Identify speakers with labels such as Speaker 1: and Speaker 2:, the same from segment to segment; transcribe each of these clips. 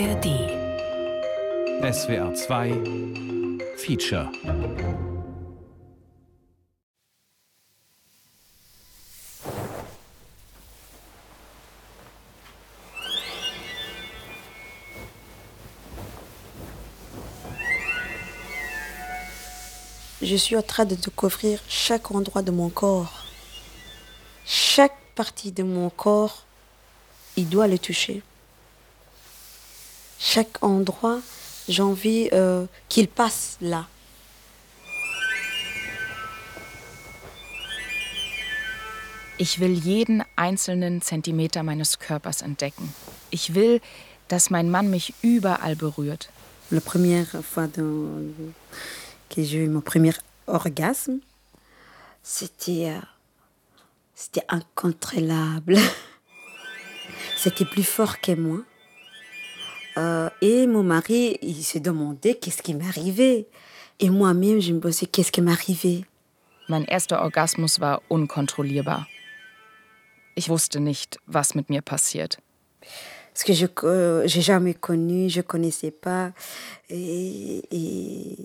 Speaker 1: ARD.
Speaker 2: SWR 2 Feature.
Speaker 3: Je suis en train de découvrir chaque endroit de mon corps. Chaque partie de mon corps, il doit le toucher. Chaque endroit, j'ai envie euh, qu'il passe là.
Speaker 4: Ich will jeden einzelnen Zentimeter meines Körpers entdecken. Ich will, dass mein Mann mich überall berührt.
Speaker 3: La première fois dans- que j'ai eu mon premier orgasme, c'était euh, c'était incontrôlable. C'était plus fort que moi. Euh, et mon mari, il se demandait qu'est-ce qui m'arrivait. Et moi-même, je me posais qu'est-ce qui m'arrivait?
Speaker 4: Mein erster Orgasmus war unkontrollierbar. Ich wusste nicht, was mit mir passiert.
Speaker 3: Parce que je n'ai jamais connu, je ne connaissais pas. Et, et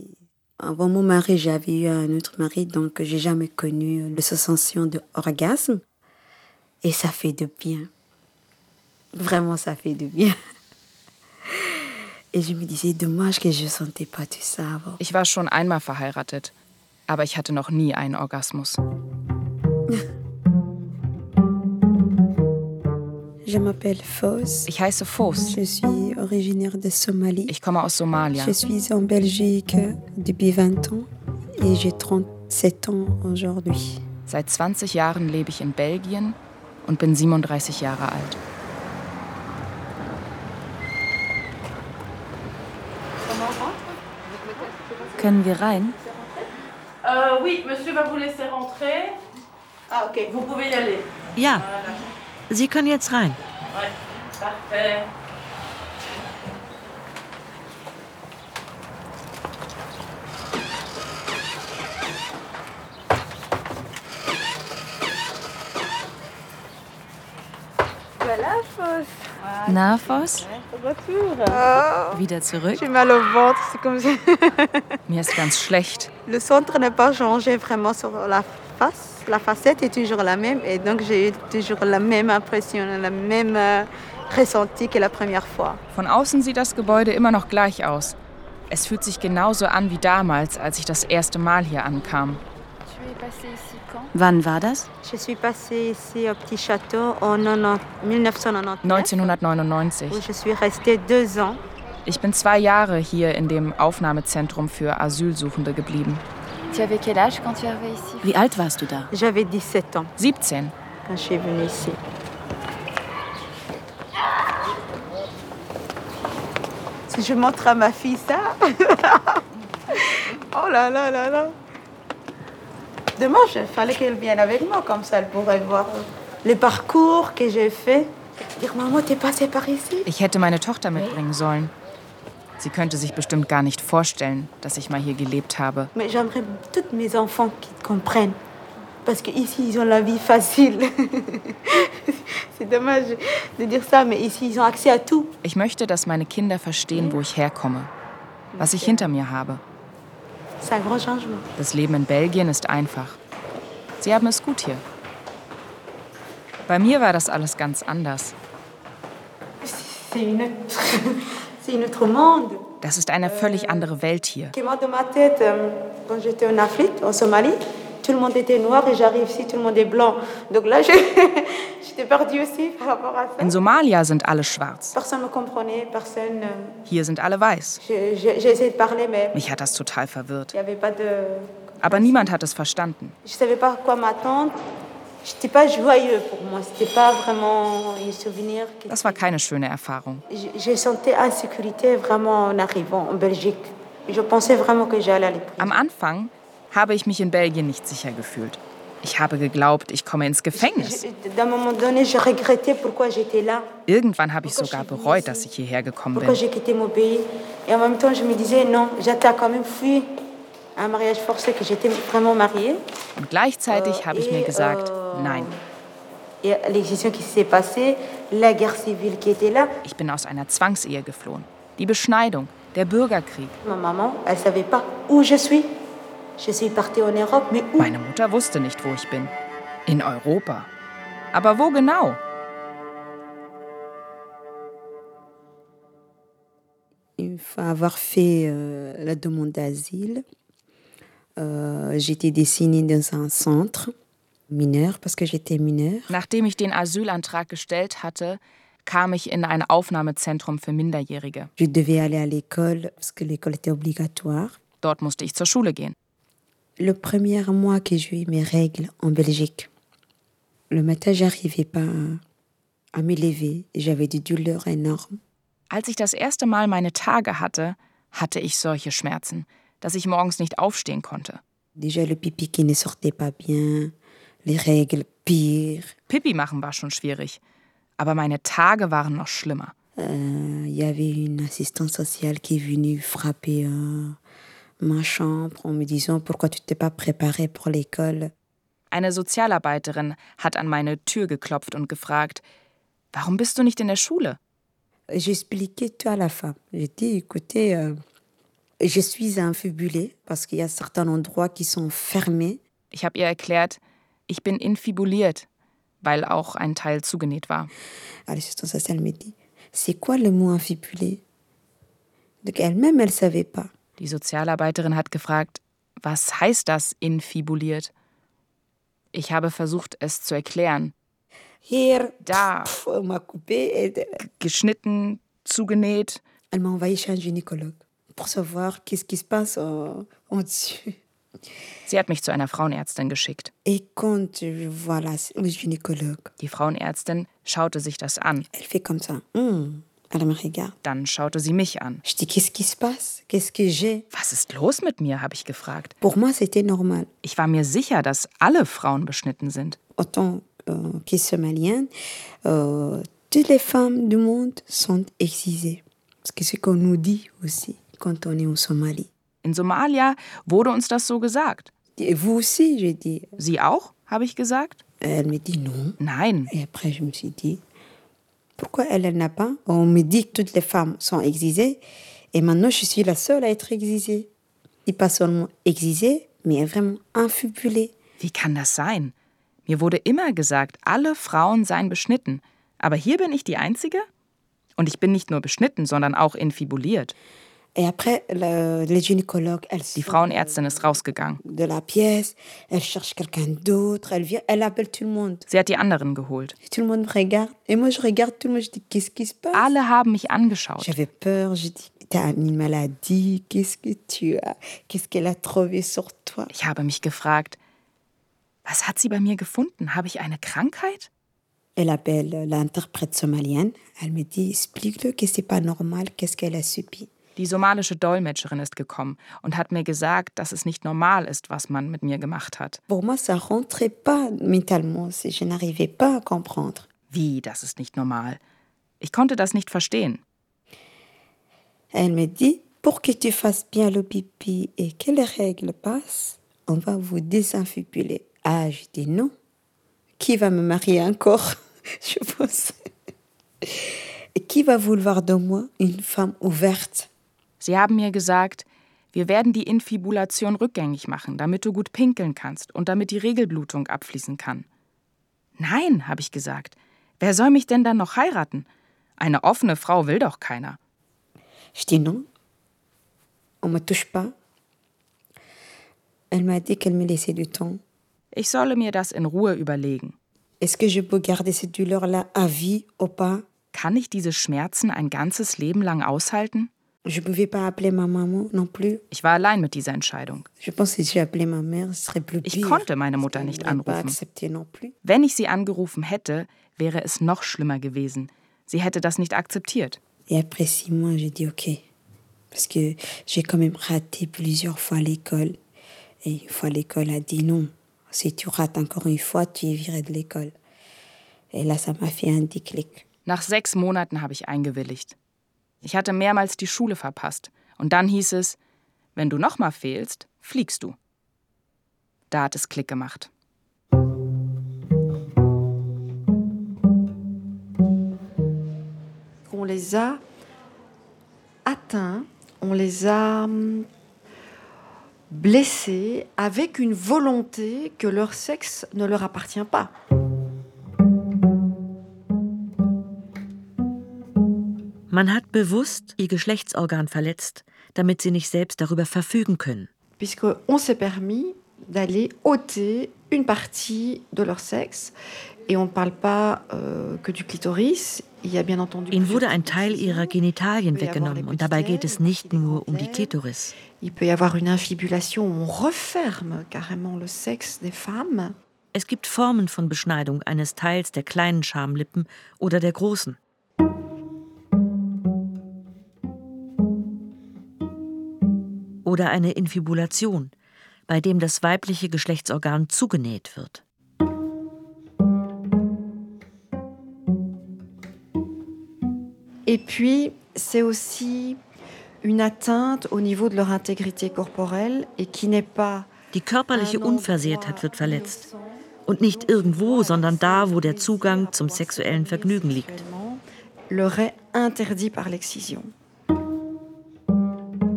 Speaker 3: avant mon mari, j'avais eu un autre mari, donc j'ai jamais connu la sensation d'orgasme. Et ça fait du bien. Vraiment, ça fait du bien. Et je me disais, dommage que je sentais pas tout ça avant.
Speaker 4: Ich war schon einmal verheiratet, aber ich hatte noch nie einen Orgasmus.
Speaker 3: Je m'appelle Fos.
Speaker 4: Ich heiße Fos.
Speaker 3: Je suis originaire de Somalie.
Speaker 4: Ich komme aus Somalia.
Speaker 3: Je suis en Belgique depuis 20 ans et j'ai 37 ans aujourd'hui.
Speaker 4: Seit 20 Jahren lebe ich in Belgien und bin 37 Jahre alt.
Speaker 5: Können wir rein?
Speaker 6: Euh, oui, monsieur va vous laisser rentrer.
Speaker 3: Ah, ok.
Speaker 6: Vous pouvez y aller.
Speaker 5: Ja. Sie können jetzt rein.
Speaker 6: Ouais, parfait.
Speaker 3: Voilà, Fos.
Speaker 5: Na, Voss?
Speaker 3: Retour.
Speaker 5: Wieder zurück?
Speaker 4: Mir ist ganz schlecht.
Speaker 3: Le centre n'a pas changé vraiment sur la face. La facette est toujours la même et donc j'ai eu toujours la même impression, la même euh, ressenti que la première fois.
Speaker 4: Von außen sieht das Gebäude immer noch gleich aus. Es fühlt sich genauso an wie damals, als ich das erste Mal hier ankam.
Speaker 5: Wann war das?
Speaker 3: Je suis passée ici au petit château en 90 1999
Speaker 4: 1999.
Speaker 3: où je suis restée deux ans.
Speaker 4: Ich bin zwei Jahre hier in dem Aufnahmezentrum für Asylsuchende geblieben.
Speaker 5: Wie alt warst du da?
Speaker 3: J'avais 17 ans
Speaker 4: 17.
Speaker 3: quand je suis venue ici. Si je montre à ma fille ça. oh là là là là. Demain, il fallait qu'elle vienne avec moi, comme ça elle pourrait voir les parcours que j'ai fait. Dire, maman, t'es passée par ici
Speaker 4: Ich hätte meine Tochter mitbringen sollen. Sie könnte sich bestimmt gar nicht vorstellen, dass ich mal hier gelebt habe.
Speaker 3: Mais j'aimerais tous mes enfants qui comprennent. Parce qu'ici, ils ont la vie facile. C'est dommage de dire ça, mais ici, ils ont accès à tout.
Speaker 4: Ich möchte, dass meine Kinder verstehen, wo ich herkomme, was ich hinter mir habe.
Speaker 3: C'est un grand changement.
Speaker 4: Das Leben in Belgien ist einfach. Sie haben es gut hier. Bei mir war das alles ganz anders. Das ist eine völlig andere Welt hier.
Speaker 3: Tout le monde était noir et j'arrive ici, tout le monde est blanc. Donc là, j'étais perdue aussi par rapport à ça.
Speaker 4: In Somalia sind alle schwarz.
Speaker 3: Personne ne me comprenait, personne... euh,
Speaker 4: Hier sind alle weiß.
Speaker 3: J'ai essayé de parler, mais
Speaker 4: Mich hat das total verwirrt.
Speaker 3: il n'y avait pas de...
Speaker 4: Aber niemand hat es verstanden.
Speaker 3: Ne savais pas à quoi m'attendre. J'étais pas joyeux pour moi. C'était pas vraiment un souvenir.
Speaker 4: Das war keine schöne Erfahrung.
Speaker 3: J'ai senti insécurité vraiment en arrivant en Belgique. Je pensais vraiment que j'allais aller
Speaker 4: Am Anfang habe ich mich in Belgien nicht sicher gefühlt. Ich habe geglaubt, ich komme ins Gefängnis. Irgendwann habe ich sogar bereut, dass ich hierher gekommen bin. Und gleichzeitig habe ich mir gesagt, nein, Ich bin aus einer Zwangsehe geflohen. Die Beschneidung, der Bürgerkrieg. Meine Mutter wusste nicht, wo ich bin. In Europa. Aber wo genau?
Speaker 3: Avoir fait euh, la demande d'asile, euh, j'étais dessinée dans un centre mineur parce que j'étais mineure.
Speaker 4: Nachdem ich den Asylantrag gestellt hatte, kam ich in ein Aufnahmezentrum für Minderjährige.
Speaker 3: Je devais aller à l'école parce que l'école était obligatoire.
Speaker 4: Dort musste ich zur Schule gehen.
Speaker 3: Le premier mois que j'ai eu mes règles en Belgique, le matin, j'arrivais pas à me lever. J'avais des douleurs énormes.
Speaker 4: Als ich das erste Mal meine Tage hatte, hatte ich solche Schmerzen, dass ich morgens nicht aufstehen konnte.
Speaker 3: Déjà le pipi qui ne sortait pas bien, les règles pire.
Speaker 4: Pipi machen war schon schwierig, aber meine Tage waren noch schlimmer.
Speaker 3: Euh, Il y avait une assistante sociale qui est venue frapper euh, ma chambre en me disant pourquoi tu t'es pas préparée pour l'école.
Speaker 4: Eine Sozialarbeiterin hat an meine Tür geklopft und gefragt, warum bist du nicht in der Schule?
Speaker 3: J'expliquais tout à la femme. J'ai dit, écoutez, euh, je suis infibulée parce qu'il y a certains endroits qui sont fermés.
Speaker 4: Ich habe ihr erklärt, ich bin infibuliert, weil auch ein Teil zugenäht war.
Speaker 3: L'assistante sociale me dit, c'est quoi le mot infibulé Donc elle-même, elle savait pas.
Speaker 4: Die Sozialarbeiterin hat gefragt, was heißt das infibuliert? Ich habe versucht, es zu erklären.
Speaker 3: Hier,
Speaker 4: Da,
Speaker 3: et-
Speaker 4: geschnitten, zugenäht.
Speaker 3: Elle m'a envoyé chez un gynécologue pour savoir qu'est-ce qui se passe en, en dessus.
Speaker 4: Sie hat mich zu einer Frauenärztin geschickt. Die Frauenärztin schaute sich das an.
Speaker 3: elle fait comme ça.
Speaker 4: Dann schaute sie mich an. Was ist los mit mir? habe ich gefragt. Ich war mir sicher, dass alle Frauen beschnitten sind.
Speaker 3: Euh, euh.
Speaker 4: In Somalia wurde uns das so gesagt. Sie auch? habe ich gesagt. Nein.
Speaker 3: Et après, je me suis dit, pourquoi elle, elle n'a pas On me dit que toutes les femmes sont excisées. Et maintenant, je suis la seule à être excisée. Et pas seulement excisée, mais vraiment infibulée.
Speaker 4: Wie kann das sein? Mir wurde immer gesagt, alle Frauen seien beschnitten. Aber hier bin ich die Einzige? Und ich bin nicht nur beschnitten, sondern auch infibuliert. Die Frauenärztin ist rausgegangen. Sie hat die anderen geholt. Alle haben mich angeschaut. Ich habe mich gefragt, was hat sie bei mir gefunden? Habe ich eine Krankheit?
Speaker 3: Elle appelle l'interprète somalienne. Elle me dit, explique-le que c'est pas normal, qu'est-ce qu'elle a subi.
Speaker 4: Die somalische Dolmetscherin ist gekommen und hat mir gesagt, dass es nicht normal ist, was man mit mir gemacht hat. Wie, das ist nicht normal. Ich konnte das nicht verstehen.
Speaker 3: Elle me dit, pour que tu fasses bien le pipi et que les règles passent, on va vous désinfibuler. Ah, je dis non. Qui va me marier encore Je pense. Qui va vouloir de moi une femme ouverte
Speaker 4: Sie haben mir gesagt, wir werden die Infibulation rückgängig machen, damit du gut pinkeln kannst und damit die Regelblutung abfließen kann. Nein, habe ich gesagt. Wer soll mich denn dann noch heiraten? Eine offene Frau will doch keiner.
Speaker 3: Je dis non. On me touche pas. Elle m'a dit qu'elle me laissait du temps.
Speaker 4: Ich solle mir das in Ruhe überlegen.
Speaker 3: Est-ce que je peux garder cette douleur-là à vie ou pas
Speaker 4: Kann ich diese Schmerzen ein ganzes Leben lang aushalten?
Speaker 3: Ne.
Speaker 4: Ich war allein mit dieser Entscheidung. Ich konnte meine Mutter nicht anrufen. Wenn ich sie angerufen hätte, wäre es noch schlimmer gewesen. Sie hätte das nicht akzeptiert.
Speaker 3: Et après six mois, j'ai dit OK. Parce que j'ai quand même raté plusieurs fois l'école. Et une fois, l'école a dit non. Si tu rates encore une fois, tu es viré de l'école. Et là, ça m'a fait un déclic.
Speaker 4: Nach sechs Monaten habe ich eingewilligt. Ich hatte mehrmals die Schule verpasst. Und dann hieß es, wenn du nochmal fehlst, fliegst du. Da hat es Klick gemacht.
Speaker 1: On les a atteints, on les a blessés avec une volonté que leur sexe ne leur appartient pas.
Speaker 5: Man hat bewusst ihr Geschlechtsorgan verletzt, damit sie nicht selbst darüber verfügen können.
Speaker 1: Puisqu'on s'est permis d'aller ôter une partie de leur sexe. Et on ne parle pas euh, que du clitoris. Il y a bien entendu
Speaker 5: Ihnen wurde ein Teil ihrer Genitalien weggenommen und dabei geht es nicht nur um die Klitoris.
Speaker 1: Il peut y avoir une infibulation où on referme carrément le sexe des femmes.
Speaker 5: Es gibt Formen von Beschneidung eines Teils der kleinen Schamlippen oder der großen. Oder eine Infibulation, bei dem das weibliche Geschlechtsorgan zugenäht wird.
Speaker 1: Et puis, c'est aussi une atteinte au niveau de leur intégrité corporelle et qui n'est pas
Speaker 5: Die körperliche Unversehrtheit wird verletzt. Und nicht irgendwo, sondern da, wo der Zugang zum sexuellen Vergnügen liegt.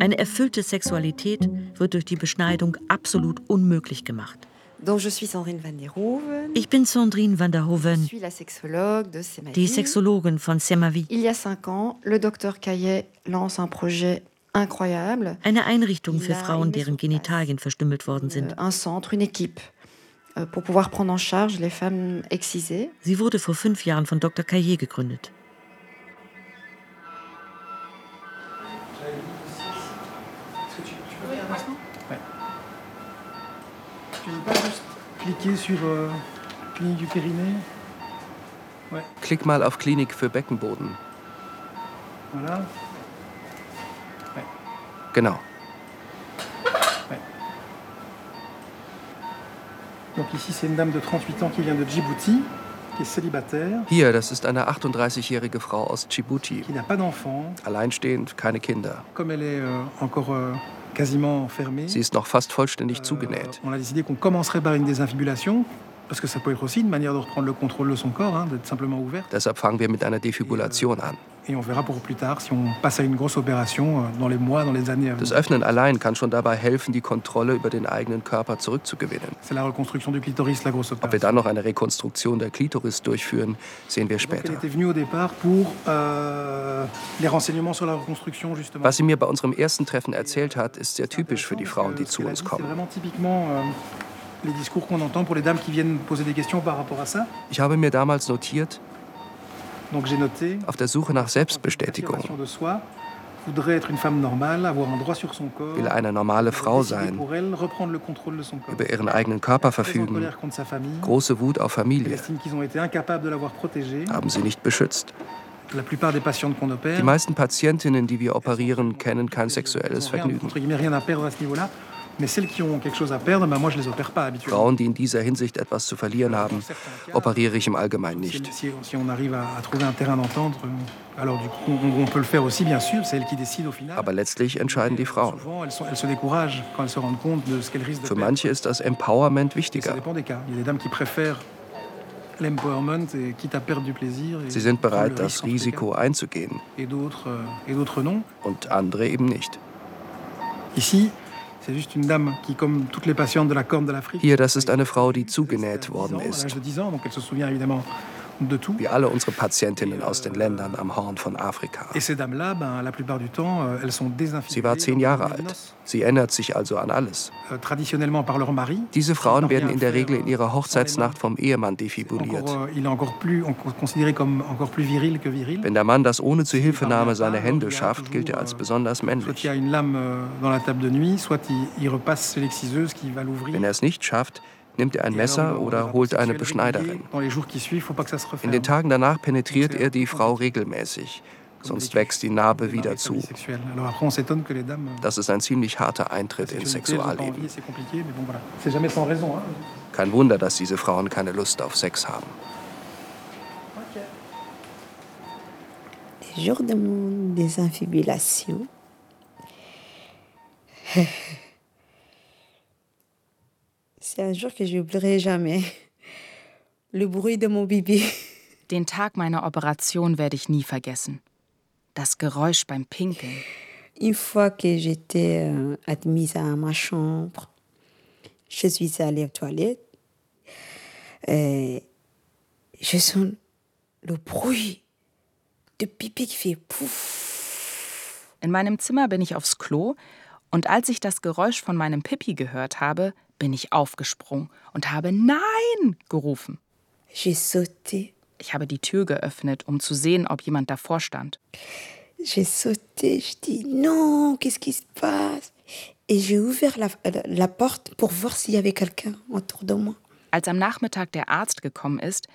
Speaker 5: Eine erfüllte Sexualität wird durch die Beschneidung absolut unmöglich gemacht. Ich bin Sandrine van der
Speaker 1: Semavi.
Speaker 5: die Sexologin von Semavi,
Speaker 1: Il y a cinq ans, le docteur Caillet lance un projet incroyable.
Speaker 5: eine Einrichtung für Frauen, deren Genitalien verstümmelt worden sind.
Speaker 1: Euh, un centre, une équipe, pour pouvoir prendre en charge les femmes excisées.
Speaker 5: Sie wurde vor fünf Jahren von Dr. Caillé gegründet.
Speaker 7: Cliquer sur euh, clinique du périnée
Speaker 2: Klick mal auf Klinik für Beckenboden.
Speaker 7: Voilà.
Speaker 2: Genau.
Speaker 7: Donc ici, c'est une dame de 38 ans qui vient de Djibouti, qui est célibataire,
Speaker 2: Hier, das ist eine 38-jährige Frau aus Djibouti.
Speaker 7: qui n'a pas d'enfant.
Speaker 2: Alleinstehend, keine Kinder.
Speaker 7: Comme elle est euh, encore euh,
Speaker 2: Sie ist noch fast vollständig
Speaker 7: euh,
Speaker 2: zugenäht. Deshalb fangen wir mit einer Defibrillation an.
Speaker 7: Euh,
Speaker 2: Das. Öffnen allein kann schon dabei helfen, die Kontrolle über den eigenen Körper zurückzugewinnen.
Speaker 7: C'est la reconstruction du clitoris, la grosse
Speaker 2: Ob wir dann noch eine Rekonstruktion der Klitoris durchführen, sehen wir später.
Speaker 7: euh.
Speaker 2: Was sie mir bei unserem ersten Treffen erzählt hat, ist sehr typisch für die Frauen, die zu uns kommen. Ich habe mir damals notiert, auf der Suche nach Selbstbestätigung, will eine normale Frau sein, über ihren eigenen Körper verfügen, große Wut auf Familie, haben sie nicht beschützt. Die meisten Patientinnen, die wir operieren, kennen kein
Speaker 7: elles
Speaker 2: sexuelles Vergnügen. Frauen, die in dieser Hinsicht etwas zu verlieren haben, operiere ich im Allgemeinen nicht. Aber letztlich entscheiden die Frauen. Für manche ist das Empowerment wichtiger. Sie sind bereit, das Risiko einzugehen
Speaker 7: euh,
Speaker 2: und andere eben nicht.
Speaker 7: Ici,
Speaker 2: Hier, das ist eine Frau, die zugenäht
Speaker 7: 10
Speaker 2: worden ist.
Speaker 7: De 10 ans, donc elle se souvient évidemment de tout.
Speaker 2: Wie alle unsere Patientinnen aus den Ländern am Horn von Afrika.
Speaker 7: Euh.
Speaker 2: Sie war zehn Jahre alt. Sie erinnert sich also an alles.
Speaker 7: euh.
Speaker 2: Diese Frauen werden in der Regel in ihrer Hochzeitsnacht vom Ehemann defibuliert.
Speaker 7: euh.
Speaker 2: Wenn der Mann das ohne Zuhilfenahme seine Hände schafft, gilt er als besonders männlich. Wenn er es nicht schafft, nimmt er ein Messer oder holt eine Beschneiderin.
Speaker 7: les jours
Speaker 2: In den Tagen danach penetriert er die Frau regelmäßig, sonst wächst die Narbe wieder zu.
Speaker 7: Les euh,
Speaker 2: Das ist ein ziemlich harter Eintritt ins Sexualleben. Kein Wunder, dass diese Frauen keine Lust auf Sex haben.
Speaker 3: Le jour de mon désinfibulation, c'est un jour que je n'oublierai jamais. Le bruit de mon bébé.
Speaker 4: Den Tag meiner Operation werde ich nie vergessen. Das Geräusch beim Pinkeln.
Speaker 3: Une fois que j'étais euh, admise à ma chambre, je suis allée aux toilettes. Et je sens le bruit de pipi qui fait pouf.
Speaker 4: In meinem Zimmer bin ich aufs Klo und als ich das Geräusch von meinem Pipi gehört habe, bin ich aufgesprungen und habe Nein gerufen.
Speaker 3: J'ai sauté,
Speaker 4: Ich habe die Tür geöffnet, um zu sehen, ob jemand davor stand.
Speaker 3: j'ai sauté, je dis non, qu'est-ce qui se passe Et j'ai ouvert la, la- la porte pour voir s'il y avait quelqu'un autour de moi.
Speaker 4: Als am Nachmittag der Arzt gekommen ist,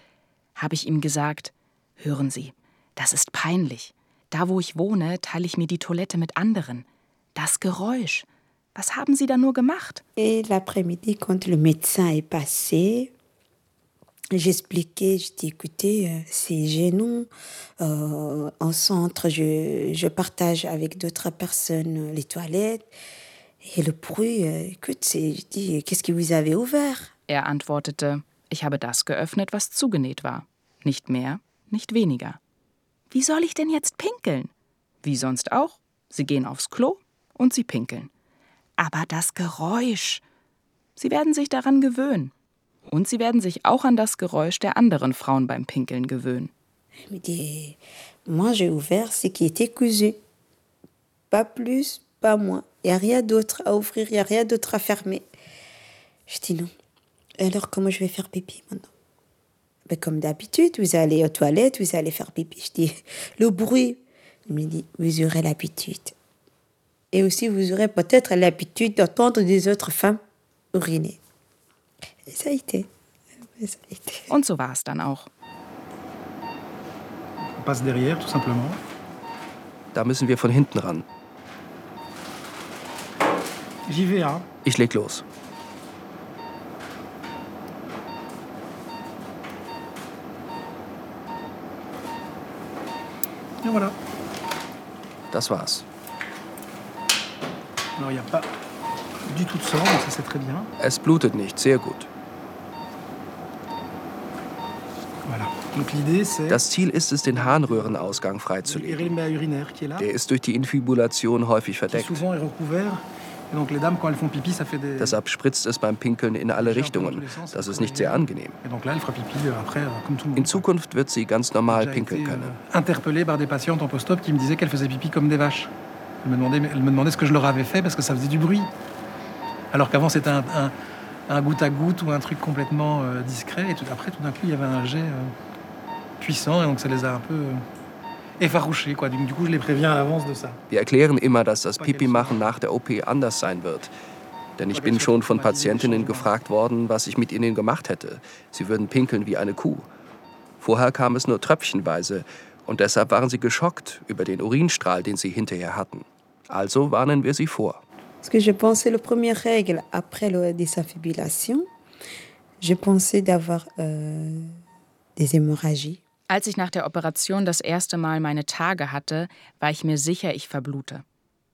Speaker 4: habe ich ihm gesagt, hören Sie, das ist peinlich. Da, wo ich wohne, teile ich mir die Toilette mit anderen. Das Geräusch. Was haben Sie da nur gemacht?
Speaker 3: Et l'après-midi, quand le médecin est passé, j'expliquais, je dis, écoutez, euh, c'est gênant. En centre, je, je partage avec d'autres personnes les toilettes. Et le bruit, écoute, c'est, je dis, qu'est-ce que vous avez ouvert
Speaker 4: Er antwortete, ich habe das geöffnet, was zugenäht war. Nicht mehr, nicht weniger. Wie soll ich denn jetzt pinkeln? Wie sonst auch. Sie gehen aufs Klo und sie pinkeln. Aber das Geräusch. Sie werden sich daran gewöhnen. Und sie werden sich auch an das Geräusch der anderen Frauen beim Pinkeln gewöhnen.
Speaker 3: Moi j'ai ouvert ce qui était cousu. Pas plus, pas moins. Il n'y a rien d'autre à ouvrir, il n'y a rien d'autre à fermer. Je dis non. Alors comment je vais faire pipi maintenant ben, Comme d'habitude, vous allez aux toilettes, vous allez faire pipi. Je dis, le bruit. Il me dit, vous aurez l'habitude. Et aussi, vous aurez peut-être l'habitude d'entendre des autres femmes uriner. Et ça a été. Ça a été.
Speaker 4: Und so war es dann auch.
Speaker 7: On passe derrière, tout simplement.
Speaker 2: Da müssen wir von hinten ran.
Speaker 7: J'y vais, hein.
Speaker 2: Ich leg los.
Speaker 7: Et voilà.
Speaker 2: Das war's. Es blutet nicht, sehr gut. Das Ziel ist es, den Harnröhrenausgang freizulegen. Der ist durch die Infibulation häufig verdeckt. Deshalb spritzt es beim Pinkeln in alle Richtungen. Das ist nicht sehr angenehm.
Speaker 7: Euh, euh.
Speaker 2: In Zukunft wird sie ganz normal pinkeln
Speaker 7: été
Speaker 2: können.
Speaker 7: Qui me vaches. Elles me demandaient ce que je leur avais fait parce que ça faisait du bruit. Alors qu'avant, c'était un, un- un goutte à goutte ou un truc complètement euh, discret. Et tout, après, tout d'un coup, il y avait un jet euh, puissant et donc ça les a un peu euh, effarouchés. Quoi. Du, du coup, je les préviens à l'avance de ça.
Speaker 2: Wir erklären immer, dass das Pipi-Machen nach der OP anders sein wird. Denn ich bin schon von Patientinnen gefragt worden, was ich mit ihnen gemacht hätte. Sie würden pinkeln wie eine Kuh. Vorher kam es nur tröpfchenweise und deshalb waren sie geschockt über den Urinstrahl, den sie hinterher hatten. Also warnen wir sie vor.
Speaker 3: Parce que je pensais, la première règle après la désinfibulation, je pensais d'avoir euh, des hémorragies.
Speaker 4: Als ich nach der Operation das erste Mal meine Tage hatte, war ich mir sicher, ich verblute.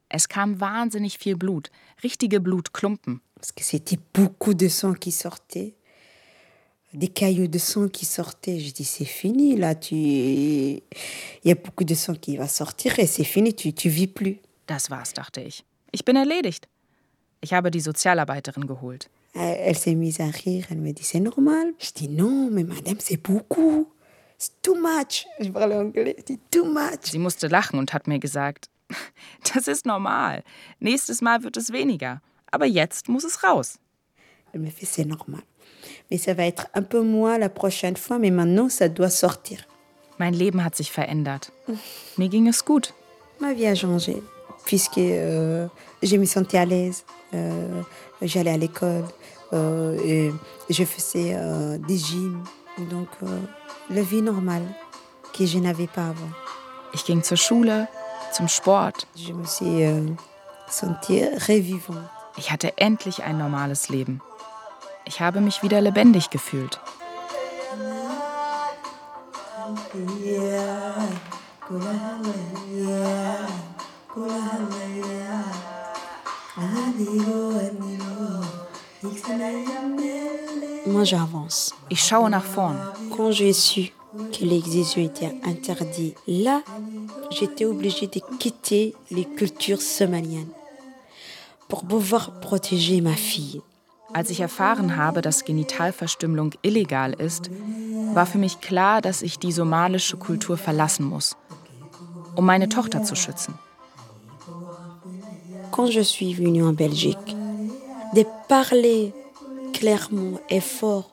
Speaker 4: Es kam wahnsinnig viel Blut, richtige Blutklumpen.
Speaker 3: Parce que c'était beaucoup de sang qui sortait, des cailloux de sang qui sortaient. Je dis, c'est fini, là, tu... il y a beaucoup de sang qui va sortir et c'est fini, tu ne vis plus.
Speaker 4: Das war's, dachte ich. Ich bin erledigt. Ich habe die Sozialarbeiterin geholt.
Speaker 3: Elle, elle s'est mise à rire, elle me dit, c'est normal. Je dis, non, mais madame, c'est beaucoup. C'est too much. Je parle anglais, too much.
Speaker 4: Sie musste lachen und hat mir gesagt, das ist normal. Nächstes Mal wird es weniger. Aber jetzt muss es raus.
Speaker 3: Elle me fait, c'est normal. Mais ça va être un peu moins la prochaine fois, mais maintenant, ça doit sortir.
Speaker 4: Mein Leben hat sich verändert. Mir ging es gut.
Speaker 3: Ma vie a changé, puisque euh, je me sentais à l'aise. Euh, J'allais à l'école, euh, et je faisais euh, des gyms. Donc, euh, la vie normale que je n'avais pas avant.
Speaker 4: Ich ging zur Schule, zum Sport.
Speaker 3: Je me suis euh, sentie revivante.
Speaker 4: Ich hatte endlich ein normales Leben. Ich habe mich wieder lebendig gefühlt.
Speaker 3: Moi, j'avance.
Speaker 4: Ich schaue nach vorn.
Speaker 3: Quand j'ai su que l'excision était interdite, là, j'étais obligée de quitter les cultures somaliennes pour pouvoir protéger ma fille.
Speaker 4: Als ich erfahren habe, dass Genitalverstümmelung illegal ist, war für mich klar, dass ich die somalische Kultur verlassen muss, um meine Tochter zu schützen.
Speaker 3: Quand je suis venue en Belgique, de parler clairement et fort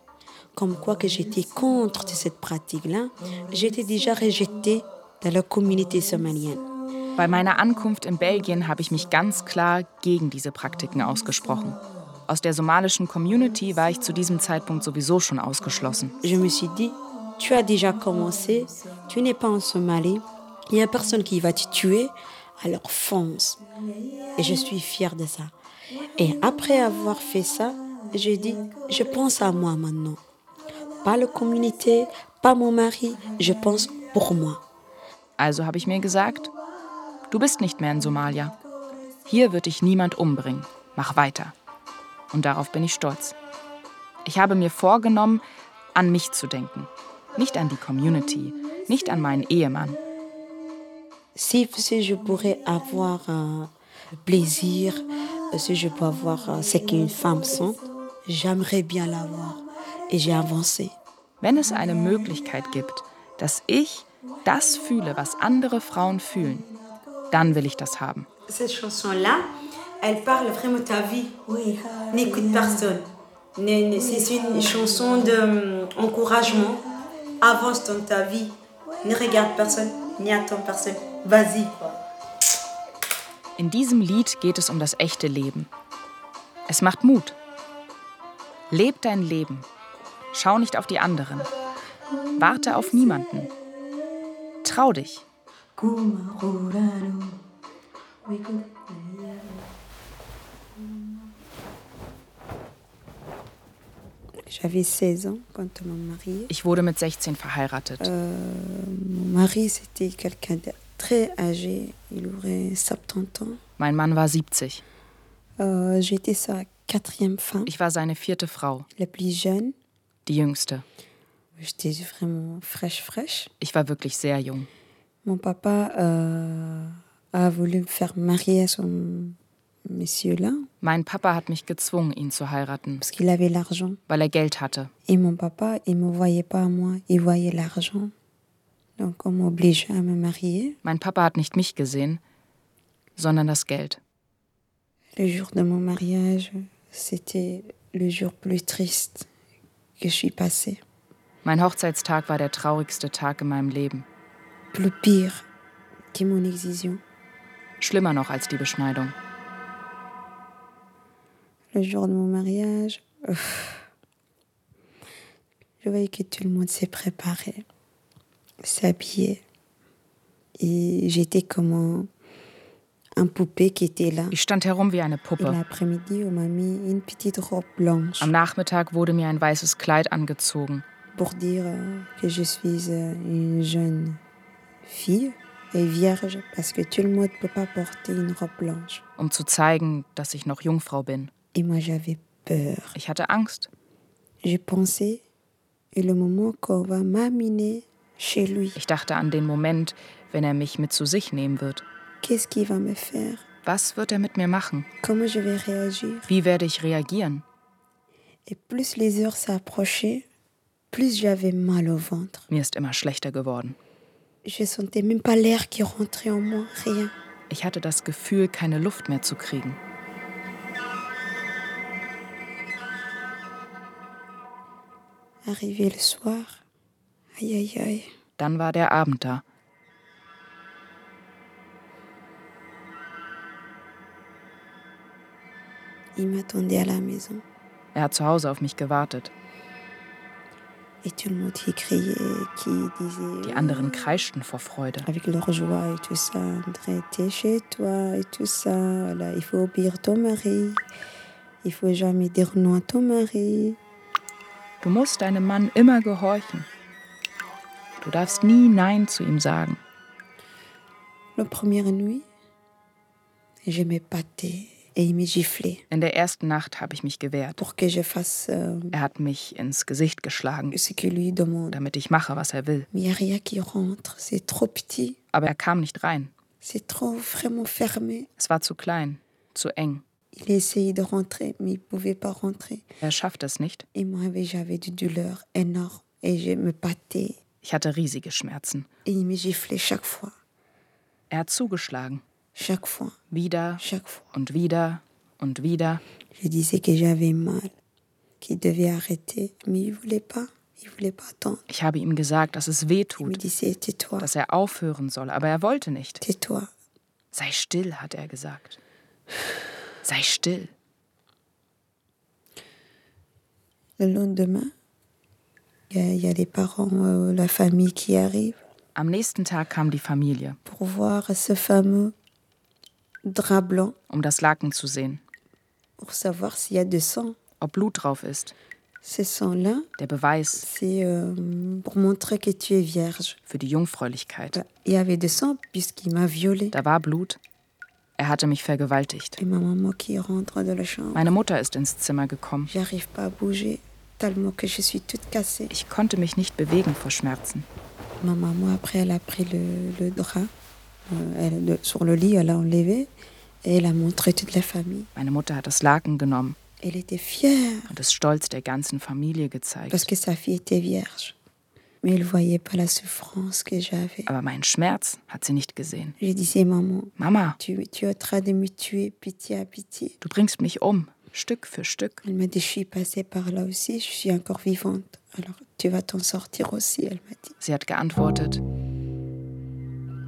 Speaker 3: comme quoi que j'étais contre cette pratique-là, j'étais déjà rejetée dans la communauté somalienne.
Speaker 4: Bei meiner Ankunft in Belgien habe ich mich ganz klar gegen diese Praktiken ausgesprochen. Aus der somalischen Community war ich zu diesem Zeitpunkt sowieso schon ausgeschlossen.
Speaker 3: Je me suis dit, tu as déjà commencé, tu n'es pas en Somalie, il n'y a personne qui va te tuer, alors fonce. Et je suis fière de ça. Et après avoir fait ça, j'ai dit, je pense à moi maintenant. Pas la communauté, pas mon mari, je pense pour moi.
Speaker 4: Also habe ich mir gesagt, du bist nicht mehr in Somalia. Hier wird dich niemand umbringen. Mach weiter. Und darauf bin ich stolz. Ich habe mir vorgenommen, an mich zu denken. Nicht an die Community, nicht an meinen Ehemann.
Speaker 3: Si, si je pourrais avoir un plaisir, si je peux avoir euh, ce qu'une femme sent, j'aimerais bien l'avoir. Et j'ai avancé.
Speaker 4: Wenn es eine Möglichkeit gibt, dass ich das fühle, was andere Frauen fühlen, dann will ich das haben.
Speaker 3: Cette chanson-là, elle parle vraiment de ta vie. Oui. N'écoute personne. Ne- ne- C'est une chanson d'encouragement. Avance dans ta vie. Ne regarde personne, n'y attends personne. Vas-y.
Speaker 4: In diesem Lied geht es um das echte Leben. Es macht Mut. Leb dein Leben. Schau nicht auf die anderen. Warte auf niemanden. Trau dich.
Speaker 3: J'avais 16 ans quand on m'a mariée.
Speaker 4: Ich wurde mit 16 verheiratet.
Speaker 3: Euh, très âgé. Il aurait 70 ans.
Speaker 4: Mein Mann war 70.
Speaker 3: Euh, J'étais sa quatrième femme,
Speaker 4: Ich war seine vierte Frau,
Speaker 3: la plus jeune.
Speaker 4: die jüngste.
Speaker 3: J'étais vraiment fraîche, fraîche.
Speaker 4: Ich war wirklich sehr jung.
Speaker 3: Mon papa euh, a voulu me faire marier son monsieur-là
Speaker 4: Mein Papa hat mich gezwungen, ihn zu heiraten,
Speaker 3: parce qu'il avait l'argent.
Speaker 4: weil er Geld hatte.
Speaker 3: Et mon papa, il ne me voyait pas à moi, il voyait l'argent.
Speaker 4: Mein Papa hat nicht mich gesehen, sondern das Geld.
Speaker 3: Le jour de mon mariage, c'était le jour plus triste que je suis passée.
Speaker 4: Mein Hochzeitstag war der traurigste Tag in meinem Leben.
Speaker 3: Plus pire que mon excision.
Speaker 4: Schlimmer noch als die Beschneidung.
Speaker 3: Le jour de mon mariage, je voyais que tout le monde s'est préparé, s'habillait. Et j'étais comme un, un poupée qui était là.
Speaker 4: Ich stand herum wie eine Puppe. Am Nachmittag wurde mir ein weißes Kleid angezogen,
Speaker 3: pour dire que je suis une jeune fille et vierge parce que tout le monde peut pas porter une robe blanche.
Speaker 4: um zu zeigen, dass ich noch Jungfrau bin.
Speaker 3: Et moi, j'avais peur.
Speaker 4: Ich hatte Angst.
Speaker 3: J'ai pensé, et le moment qu'on va m'amener
Speaker 4: Ich dachte an den Moment, wenn er mich mit zu sich nehmen wird. Was wird er mit mir machen? Wie werde ich reagieren? Mir ist immer schlechter geworden. Ich hatte das Gefühl, keine Luft mehr zu kriegen.
Speaker 3: Arrivé le soir, aïe,
Speaker 4: Dann war der Abend da. Er hat zu Hause auf mich gewartet. Die anderen kreischten vor Freude. Du musst deinem Mann immer gehorchen. Du darfst nie Nein zu ihm sagen. In der ersten Nacht habe ich mich gewehrt.
Speaker 3: euh,
Speaker 4: Er hat mich ins Gesicht geschlagen, damit ich mache, was er will. Aber er kam nicht rein. Es war zu klein, zu eng.
Speaker 3: Il essayait de rentrer, mais il pouvait pas rentrer.
Speaker 4: Er schafft es nicht.
Speaker 3: Et moi, j'avais du douleur énorme. Et je me battais.
Speaker 4: Ich hatte riesige Schmerzen. Er hat zugeschlagen. Wieder und wieder und wieder.
Speaker 3: Je disais que j'avais mal, qu'il devait arrêter. Mais il voulait pas. Il voulait pas attendre.
Speaker 4: Ich habe ihm gesagt, dass es weh tut, dass er aufhören soll, aber er wollte nicht. Sei still, hat er gesagt. Sei still.
Speaker 3: Le lendemain, il y, a- il y a les parents, euh, la famille qui arrive
Speaker 4: Am nächsten Tag kam die Familie,
Speaker 3: pour voir ce fameux drap blanc,
Speaker 4: um das Laken zu sehen,
Speaker 3: pour savoir s'il y a du sang.
Speaker 4: ob Blut drauf ist.
Speaker 3: Ce sang-là,
Speaker 4: Der Beweis
Speaker 3: c'est euh, pour montrer que tu es vierge.
Speaker 4: für die Jungfräulichkeit.
Speaker 3: Il y avait du sang puisqu'il m'a violée.
Speaker 4: Da war Blut. Er hatte mich vergewaltigt. Meine Mutter ist ins Zimmer gekommen.
Speaker 3: J'arrive pas à bouger tellement que je suis toute cassée.
Speaker 4: Ich konnte mich nicht bewegen vor Schmerzen.
Speaker 3: Ma maman, après, elle a pris le, le drap elle, le- sur le lit, elle a enlevé et elle a montré toute la famille.
Speaker 4: Meine Mutter hat das Laken genommen
Speaker 3: Elle était fière
Speaker 4: und es stolz der ganzen Familie gezeigt.
Speaker 3: parce que sa fille était vierge. Mais elle voyait pas la souffrance que j'avais.
Speaker 4: Aber meinen Schmerz hat sie nicht gesehen.
Speaker 3: Je disais, maman,
Speaker 4: Mama,
Speaker 3: tu, tu es en train de me tuer, pitié à pitié.
Speaker 4: du bringst mich um, Stück für Stück.
Speaker 3: Elle m'a dit, je suis passée par là aussi, je suis encore vivante. Alors tu vas t'en sortir aussi, elle m'a dit.
Speaker 4: Sie hat geantwortet,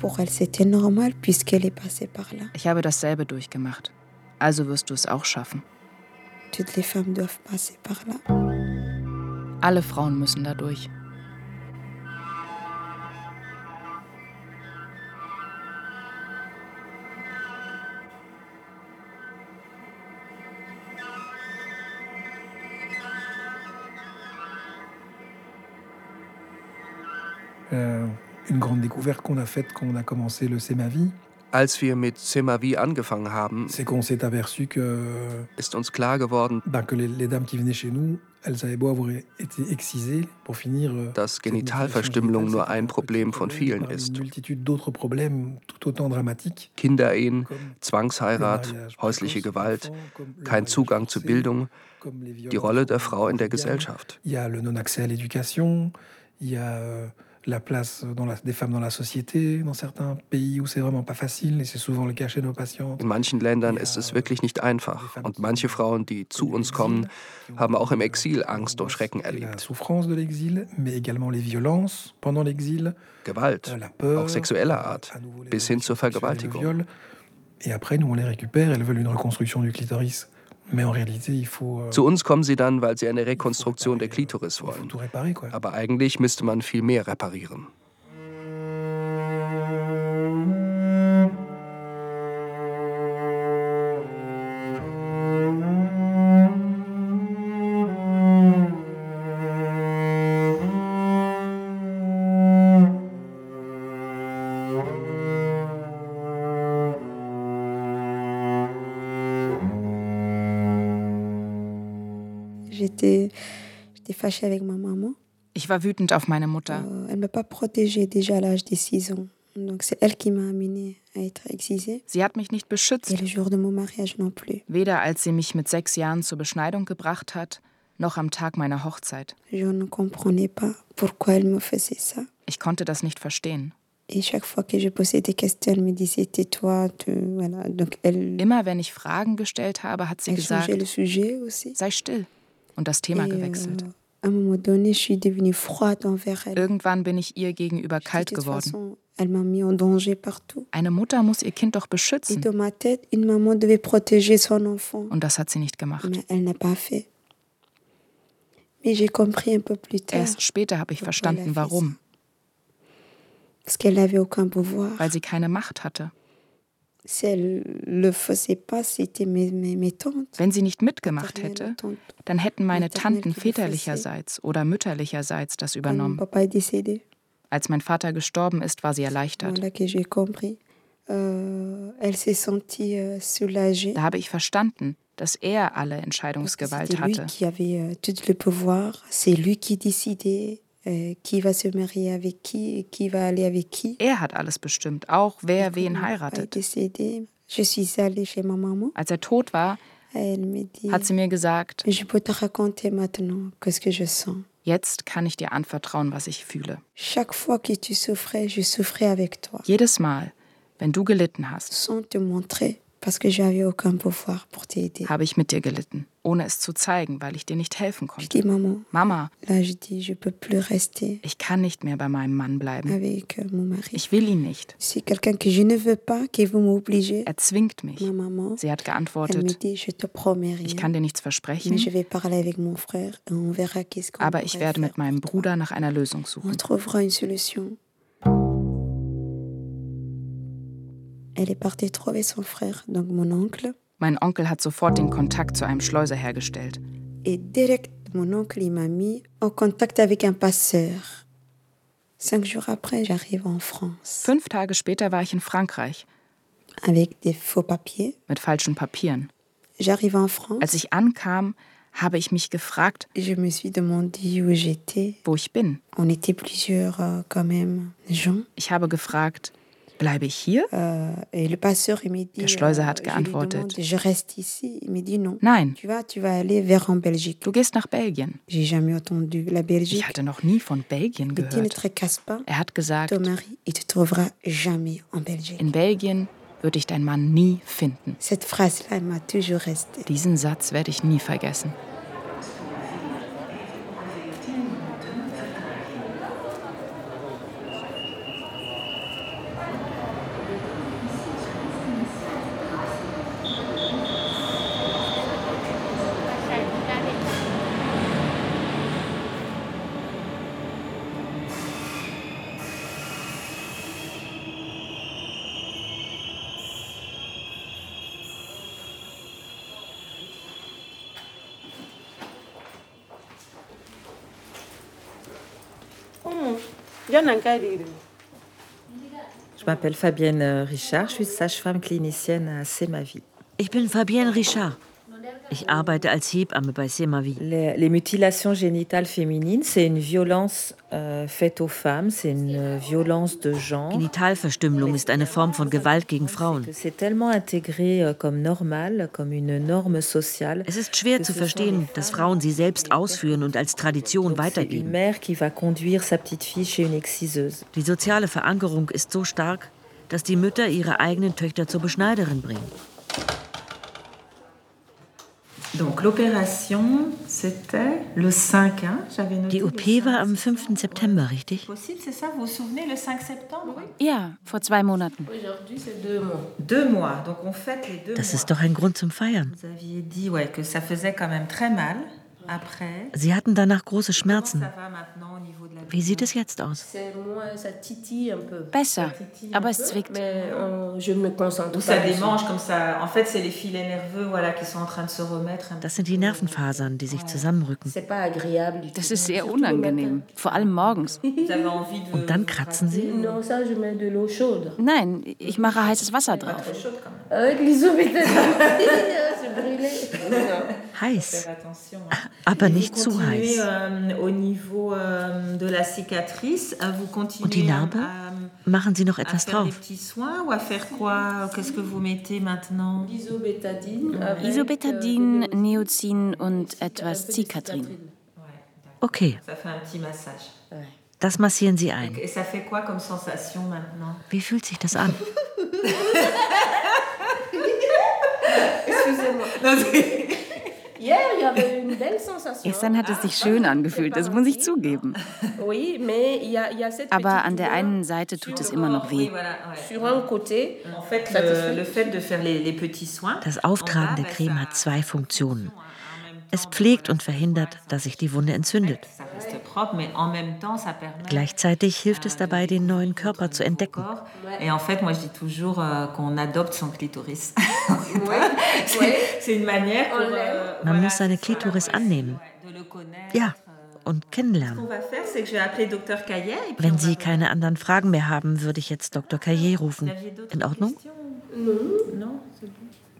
Speaker 3: Pour elle, c'était normal puisqu'elle est passée par là.
Speaker 4: ich habe dasselbe durchgemacht. Also wirst du es auch schaffen.
Speaker 3: Toutes les femmes doivent passer par là.
Speaker 4: Alle Frauen müssen da durch.
Speaker 7: Une grande découverte qu'on a faite quand on a commencé le C'est ma vie,
Speaker 2: Als wir mit Semavi angefangen haben,
Speaker 7: c'est qu'on s'est aperçu que,
Speaker 2: ist uns klar geworden,
Speaker 7: ben, que les, les dames qui venaient chez nous, elles avaient beau avoir été excisées pour finir. euh,
Speaker 2: dass Genitalverstümmelung nur ein Problem von vielen ist.
Speaker 7: Multitude d'autres problèmes tout autant dramatiques.
Speaker 2: Kinderehen, Zwangsheirat, häusliche Gewalt, kein Zugang zu Bildung, die Rolle der Frau in der. Gesellschaft.
Speaker 7: Il y a le non-accès à l'éducation, il y a euh, la place dans la- des femmes dans la société, dans certains pays où c'est vraiment pas facile, et c'est souvent le cas chez nos patients.
Speaker 2: In manchen Ländern ist es wirklich nicht einfach. Und manche Frauen, die zu uns kommen, haben auch im Exil Angst und Schrecken
Speaker 7: La
Speaker 2: erlebt.
Speaker 7: souffrance de l'exil, mais également les violences pendant l'exil,
Speaker 2: Gewalt,
Speaker 7: euh, la peur,
Speaker 2: auch sexueller Art, bis hin zur Vergewaltigung.
Speaker 7: Et après, nous, on les récupère, elles veulent une reconstruction du clitoris. Euh,
Speaker 2: Zu uns kommen sie dann, weil sie eine Rekonstruktion der Klitoris wollen. Aber eigentlich müsste man viel mehr reparieren.
Speaker 3: J'étais fâchée avec ma maman.
Speaker 4: Ich war wütend auf meine Mutter.
Speaker 3: Elle m'a pas protégée déjà à l'âge de 6 ans. Donc c'est elle qui m'a amenée à être excisée.
Speaker 4: Sie hat mich nicht beschützt,
Speaker 3: Et le jour de mon mariage non plus.
Speaker 4: weder als sie mich mit sechs Jahren zur Beschneidung gebracht hat, noch am Tag meiner Hochzeit.
Speaker 3: Je ne comprenais pas pourquoi elle me faisait ça.
Speaker 4: Ich konnte das nicht verstehen. Immer wenn ich Fragen gestellt habe, hat sie gesagt, sei still und das Thema gewechselt.
Speaker 3: euh.
Speaker 4: Irgendwann bin ich ihr gegenüber kalt geworden. Eine Mutter muss ihr Kind doch beschützen. Und das hat sie nicht gemacht. Erst später habe ich verstanden, warum. Weil sie keine Macht hatte. Wenn sie nicht mitgemacht hätte, dann hätten meine Tanten väterlicherseits oder mütterlicherseits das übernommen. Als mein Vater gestorben ist, war sie erleichtert.
Speaker 3: euh, euh.
Speaker 4: Da habe ich verstanden, dass er alle Entscheidungsgewalt hatte.
Speaker 3: Lui qui va se marier avec qui, qui va aller avec qui.
Speaker 4: Er hat alles bestimmt, auch wer wen heiratet. Als er tot war, hat sie mir gesagt, jetzt kann ich dir anvertrauen, was ich fühle.
Speaker 3: Chaque fois que tu souffrais, je souffrais avec toi.
Speaker 4: Jedes Mal, wenn du gelitten hast, Habe ich mit dir gelitten, ohne es zu zeigen, weil ich dir nicht helfen konnte.
Speaker 3: maman,
Speaker 4: Mama, ich kann nicht mehr bei meinem Mann bleiben.
Speaker 3: euh.
Speaker 4: Ich will ihn nicht.
Speaker 3: Ne.
Speaker 4: Er zwingt mich. Sie hat geantwortet, ich kann dir nichts versprechen, aber ich werde mit meinem. Bruder nach einer Lösung suchen.
Speaker 3: Elle est partie trouver son frère, donc mon oncle.
Speaker 4: Mein Onkel hat sofort den Kontakt zu einem Schleuser hergestellt.
Speaker 3: Et direct, mon oncle, m'a mis en contact avec un passeur. Cinq jours après, j'arrive en France
Speaker 4: Fünf Tage später war ich in Frankreich
Speaker 3: avec des faux papiers.
Speaker 4: mit falschen Papieren.
Speaker 3: J'arrive en France.
Speaker 4: Als ich ankam, habe ich mich gefragt,
Speaker 3: Je me suis demandé où j'étais.
Speaker 4: wo ich bin.
Speaker 3: On était plusieurs euh, quand même gens.
Speaker 4: Ich habe gefragt, bleibe ich hier?
Speaker 3: Euh.
Speaker 4: Der Schleuser hat
Speaker 3: lui
Speaker 4: geantwortet. Nein, du gehst nach Belgien. Ich hatte noch nie von Belgien gehört. Er hat gesagt, in Belgien würde ich deinen Mann nie finden. Diesen Satz werde ich nie vergessen.
Speaker 8: Je m'appelle Fabienne Richard, je suis sage-femme clinicienne à Semavi.
Speaker 5: Ich bin Fabienne Richard. Ich arbeite als Hebamme bei Semavi.
Speaker 8: Les, les mutilations génitales féminines, c'est une violence euh, faite aux femmes, c'est une violence de genre.
Speaker 5: Genitalverstümmelung ist eine Form von Gewalt gegen Frauen.
Speaker 8: C'est tellement intégré euh, comme normal, comme une norme sociale.
Speaker 5: Es ist schwer zu verstehen, dass Frauen sie selbst ausführen und als Tradition weitergeben.
Speaker 8: mère qui va conduire sa petite fille chez une exciseuse.
Speaker 5: Die soziale Verankerung ist so stark, dass die Mütter ihre eigenen Töchter zur Beschneiderin bringen.
Speaker 8: Donc l'opération, c'était le 5. Hein, J'avais noté
Speaker 5: Die
Speaker 8: le
Speaker 5: OP
Speaker 8: 5.
Speaker 5: war am 5. September, richtig?
Speaker 8: Possible, c'est ça Vous vous souvenez, le 5 septembre
Speaker 9: Ja, vor zwei Monaten.
Speaker 8: Deux mois. Donc on fête les deux
Speaker 5: Das ist doch ein Grund zum Feiern.
Speaker 8: Vous aviez dit ouais, que ça faisait quand même très mal après.
Speaker 5: Sie hatten danach große Schmerzen. Wie sieht es jetzt aus?
Speaker 9: Besser, aber es zwickt.
Speaker 5: Das sind die Nervenfasern, die sich zusammenrücken.
Speaker 9: Das ist sehr unangenehm, vor allem morgens.
Speaker 5: Und dann kratzen sie.
Speaker 9: Nein, ich mache heißes Wasser drauf.
Speaker 5: Heiß, aber
Speaker 8: Et
Speaker 5: nicht zu heiß. Und die Narbe? Machen Sie noch etwas drauf.
Speaker 9: Isobetadin, Neozin und etwas Zikatrin.
Speaker 5: Okay, das massieren Sie ein. Wie fühlt sich das an?
Speaker 9: Gestern hat es sich schön angefühlt, das muss ich zugeben. Aber an der einen Seite tut es immer noch weh.
Speaker 5: Das Auftragen der Creme hat zwei Funktionen. Es pflegt und verhindert, dass sich die Wunde entzündet. Gleichzeitig hilft es dabei, den neuen Körper zu entdecken.
Speaker 8: Euh, euh,
Speaker 5: Man muss seine Klitoris annehmen. Ja, und kennenlernen. Wenn Sie keine anderen Fragen mehr haben, würde ich jetzt Dr. Caillé rufen. In Ordnung?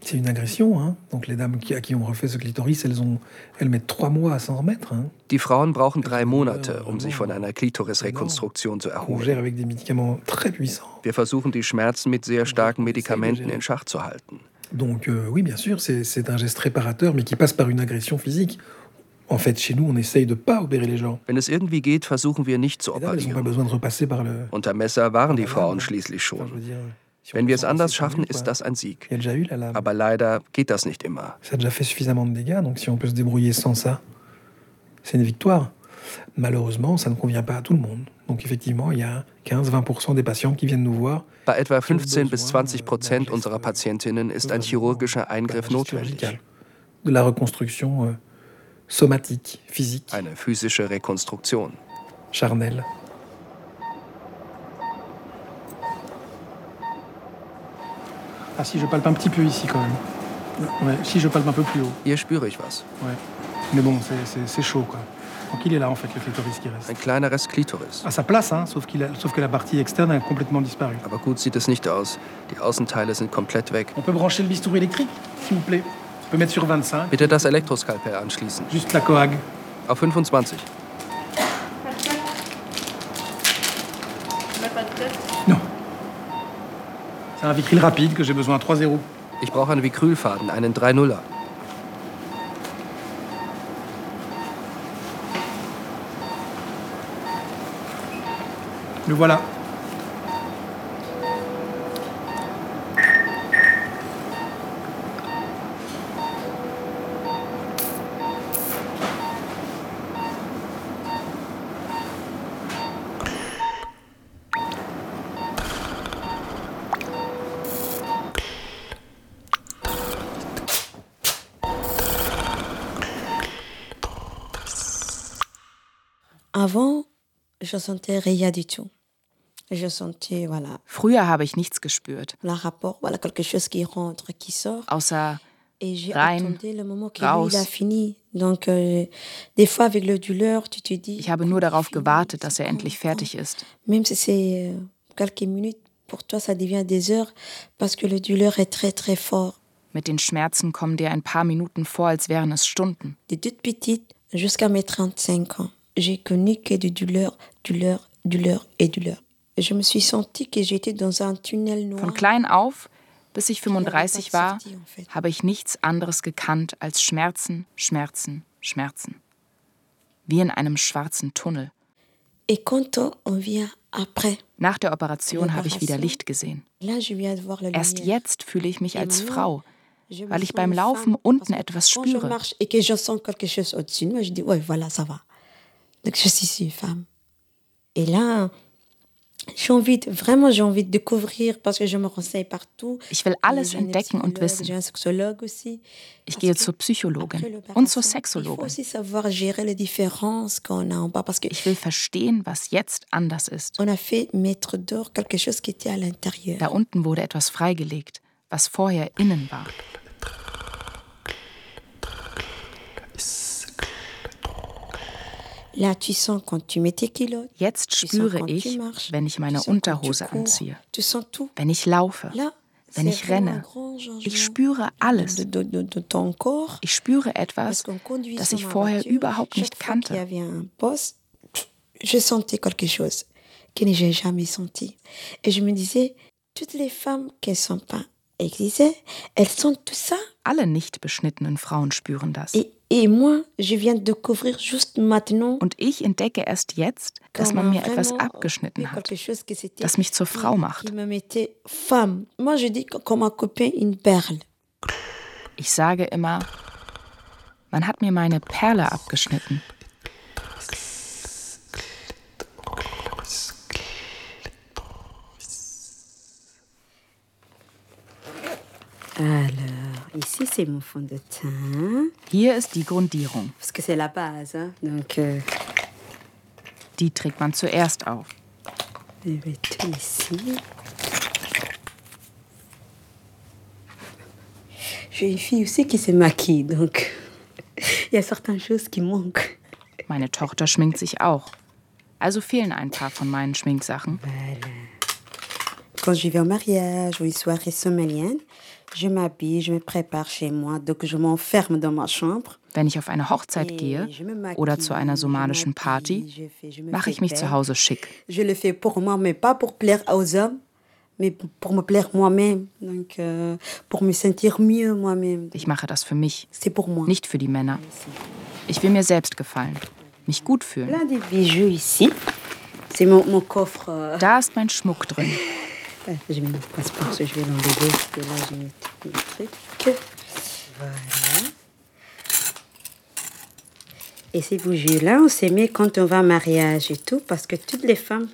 Speaker 7: C'est une agression, hein. Donc les dames qui, à qui on refait ce clitoris, elles, ont, elles mettent trois mois à s'en remettre. Hein.
Speaker 2: Die Frauen brauchen drei Monate, um sich von einer Klitorisrekonstruktion zu erholen.
Speaker 7: gère avec des médicaments très puissants.
Speaker 2: Wir versuchen die Schmerzen mit sehr starken Medikamenten in Schach zu halten.
Speaker 7: Donc euh, oui, bien sûr, c'est un geste réparateur, mais qui passe par une agression physique. En fait, chez nous, on essaye de pas opérer les gens.
Speaker 2: Wenn es irgendwie geht, versuchen wir nicht zu operieren. Unter Messer waren die Frauen schließlich schon. Wenn wir es anders schaffen, ist das ein Sieg. Aber leider geht das nicht immer.
Speaker 7: Ne convient pas à tout le monde. Donc effectivement, il y a 15-20% des patients qui viennent nous voir.
Speaker 2: Bei etwa 15 bis 20 Prozent unserer Patientinnen ist ein chirurgischer Eingriff notwendig.
Speaker 7: euh,
Speaker 2: Eine physische Rekonstruktion.
Speaker 7: charnelle. Ah si, je palpe un petit peu ici quand même. Ouais, si, je palpe un peu plus haut.
Speaker 2: Hier spüre ich was.
Speaker 7: Ouais. Mais bon, c'est- chaud quoi. Donc il est là en fait, le clitoris qui reste.
Speaker 2: Ein kleiner Rest Klitoris.
Speaker 7: À sa place, hein, sauf, qu'il a- sauf que la partie externe a complètement disparu.
Speaker 2: Aber gut sieht es nicht aus. Die Außenteile sind komplett weg.
Speaker 7: On peut brancher le bistouri électrique, s'il vous plaît. On peut mettre sur 25,
Speaker 2: Bitte das Elektroskalpell anschließen.
Speaker 7: juste la coag.
Speaker 2: Auf 25.
Speaker 7: C'est un vitril rapide que j'ai besoin à 3-0.
Speaker 2: Ich brauche einen Vicrylfaden, einen 3-0er.
Speaker 7: Le voilà.
Speaker 3: Avant, je sentais rien du tout. Je sentais, voilà,
Speaker 4: Früher habe ich nichts gespürt,
Speaker 3: le rapport, voilà, quelque chose qui rentre, qui sort.
Speaker 4: außer rein, raus.
Speaker 3: Donc, euh, des fois, avec le douleur, tu te dis.
Speaker 4: ich habe nur darauf gewartet, dass er endlich fertig ist.
Speaker 3: Même si c'est euh, quelques minutes, pour toi, ça devient des heures parce que le douleur est très, très fort.
Speaker 4: Mit den Schmerzen kommen dir ein paar Minuten vor, als wären es Stunden.
Speaker 3: De toute petite jusqu'à mes 35 ans, j'ai connu que de douleur, douleur, douleur et douleur. Je me suis sentie que j'étais dans un tunnel noir.
Speaker 4: Von klein auf, bis ich 35 war, habe ich nichts anderes gekannt als Schmerzen, Schmerzen, Schmerzen. Wie in einem schwarzen Tunnel.
Speaker 3: Et quand on vient après,
Speaker 4: Nach der Operation habe ich wieder Licht gesehen. Erst jetzt fühle ich mich als Frau, weil ich beim Laufen unten etwas spüre.
Speaker 3: Donc, je suis une femme. Et là, j'ai envie, de, vraiment, j'ai envie de découvrir parce que je me renseigne partout.
Speaker 4: Ich will alles entdecken und wissen. Ich gehe zur Psychologin und zur Sexologin. Ich will verstehen, was jetzt anders ist.
Speaker 3: a fait mettre d'or quelque chose qui était à l'intérieur.
Speaker 4: Da unten wurde etwas freigelegt, was vorher innen war.
Speaker 3: Là, tu sens quand tu mets tes kilos,
Speaker 4: Jetzt spüre ich, wenn ich meine Unterhose anziehe, wenn ich laufe, wenn ich renne. Ich spüre alles. Ich spüre etwas, das ich vorher überhaupt nicht kannte.
Speaker 3: avait un poste, je sentais quelque chose que je n'ai jamais senti. Et je me disais, toutes les femmes qui ne sont pas excisées, elles sentent tout ça.
Speaker 4: Alle nicht beschnittenen Frauen spüren das.
Speaker 3: Et, et moi, je viens de découvrir juste maintenant
Speaker 4: Und ich entdecke erst jetzt, dass man
Speaker 3: m'a
Speaker 4: mir etwas abgeschnitten hat, das mich zur Frau macht. Ich sage immer, man hat mir meine Perle abgeschnitten.
Speaker 3: Alors,
Speaker 4: Hier ist die Grundierung.
Speaker 3: Euh,
Speaker 4: Die trägt man zuerst auf. Meine Tochter schminkt sich auch. Also fehlen ein paar von meinen Schminksachen.
Speaker 3: Quand je vais au mariage ou une soirée somalienne, je m'habille, je me prépare chez moi, donc je m'enferme dans ma chambre.
Speaker 4: Wenn ich auf eine Hochzeit gehe oder zu einer somalischen Party, mache ich mich zu Hause schick.
Speaker 3: Je le fais pour moi, mais pas pour plaire aux hommes, mais pour me plaire moi-même, donc euh.
Speaker 4: Ich mache das für mich, nicht für die Männer. Ich will mir selbst gefallen, mich gut fühlen.
Speaker 3: Euh,
Speaker 4: Da ist mein Schmuck drin.
Speaker 3: Voilà. Et ces bougies-là, on s'est mis quand on va en mariage et tout, parce que toutes les femmes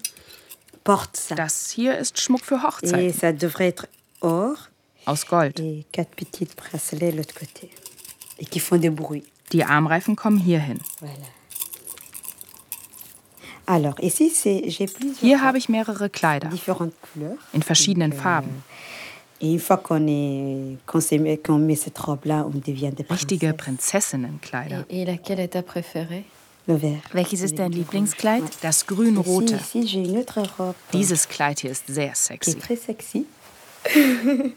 Speaker 3: portent ça.
Speaker 4: Das hier ist Schmuck für
Speaker 3: Et
Speaker 4: Hochzeiten.
Speaker 3: ça devrait être or
Speaker 4: Aus Gold.
Speaker 3: et quatre petites bracelets de l'autre côté. Et qui font des bruits.
Speaker 4: Die Armreifen kommen hier hin.
Speaker 3: Voilà. Alors, ici, j'ai plusieurs
Speaker 4: Hier habe ich mehrere Kleider in verschiedenen Farben. Richtige. Prinzessinnenkleider.
Speaker 10: Et laquelle est ta préférée
Speaker 3: Le vert.
Speaker 9: Welches ist dein Lieblingskleid?
Speaker 4: Das grün-rote. Dieses Kleid hier ist sehr sexy.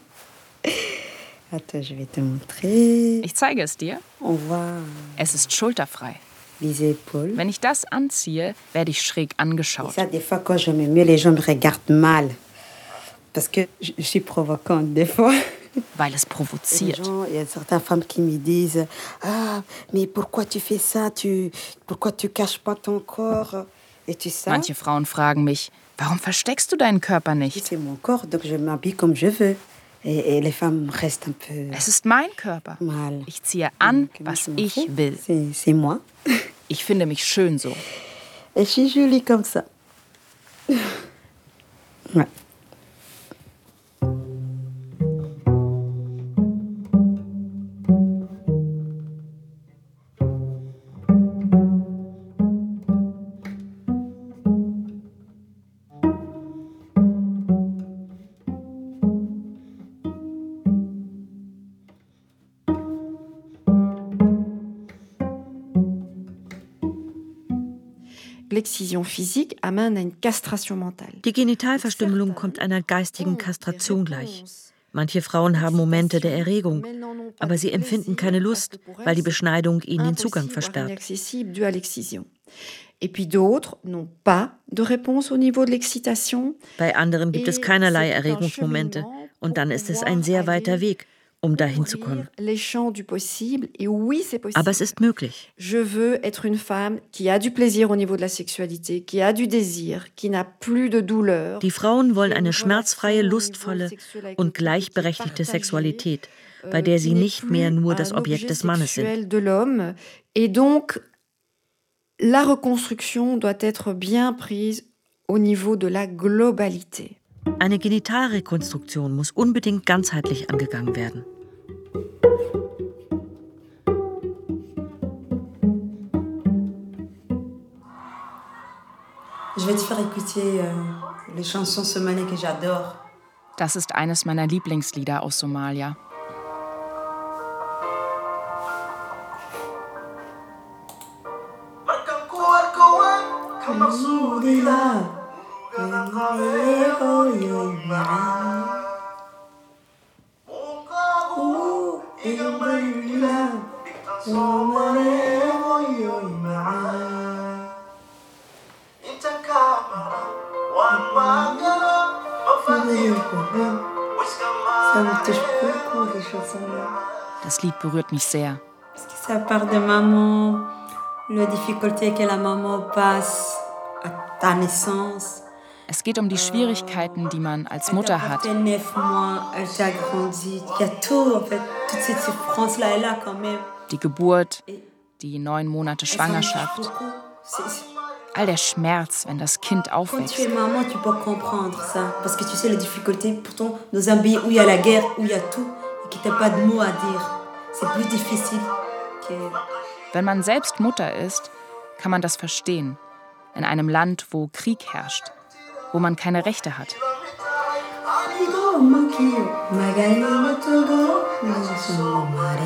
Speaker 4: Ich zeige es dir.
Speaker 3: Voit
Speaker 4: Es ist schulterfrei. Wenn ich das anziehe, werde ich schräg angeschaut.
Speaker 3: Parce que je, je suis provocante des fois.
Speaker 4: Weil es provoziert.
Speaker 3: gens, il y a certaines femmes qui me disent Ah, mais pourquoi tu fais ça tu, Pourquoi tu caches pas ton corps Et tu sais,
Speaker 4: Manche Frauen fragen mich, warum versteckst du deinen Körper nicht?
Speaker 3: c'est mon corps, donc je m'habille comme je veux. Et, et les femmes restent un peu
Speaker 4: Es ist mein Körper.
Speaker 3: mal.
Speaker 4: Ich ziehe an, was ich will.
Speaker 3: C'est c'est moi.
Speaker 4: Ich finde mich schön so.
Speaker 3: Et je suis jolie comme ça. Ouais.
Speaker 1: L'excision physique amène à une castration mentale.
Speaker 5: Die Genitalverstümmelung kommt einer geistigen Kastration gleich. Manche Frauen haben Momente der Erregung, aber sie empfinden keine Lust, weil die Beschneidung ihnen den Zugang versperrt. Bei anderen gibt es keinerlei Erregungsmomente und dann ist es ein sehr weiter Weg, um dahin zu kommen. Aber es ist möglich. Die Frauen wollen eine schmerzfreie, lustvolle und gleichberechtigte Sexualität, bei der sie nicht mehr nur das Objekt des Mannes sind.
Speaker 1: la reconstruction doit être bien prise au niveau de la globalité.
Speaker 5: Eine Genitalrekonstruktion muss unbedingt ganzheitlich angegangen werden.
Speaker 4: Das ist eines meiner Lieblingslieder aus Somalia. Das Lied berührt mich sehr.
Speaker 3: Ça part de maman, la difficulté que la maman passe à ta naissance.
Speaker 4: Es geht um die Schwierigkeiten, die man als Mutter hat. Die Geburt, die neun Monate Schwangerschaft, all der Schmerz, wenn das Kind aufwächst. Wenn man selbst Mutter ist, kann man das verstehen. In einem Land, wo Krieg herrscht, wo man keine Rechte hat.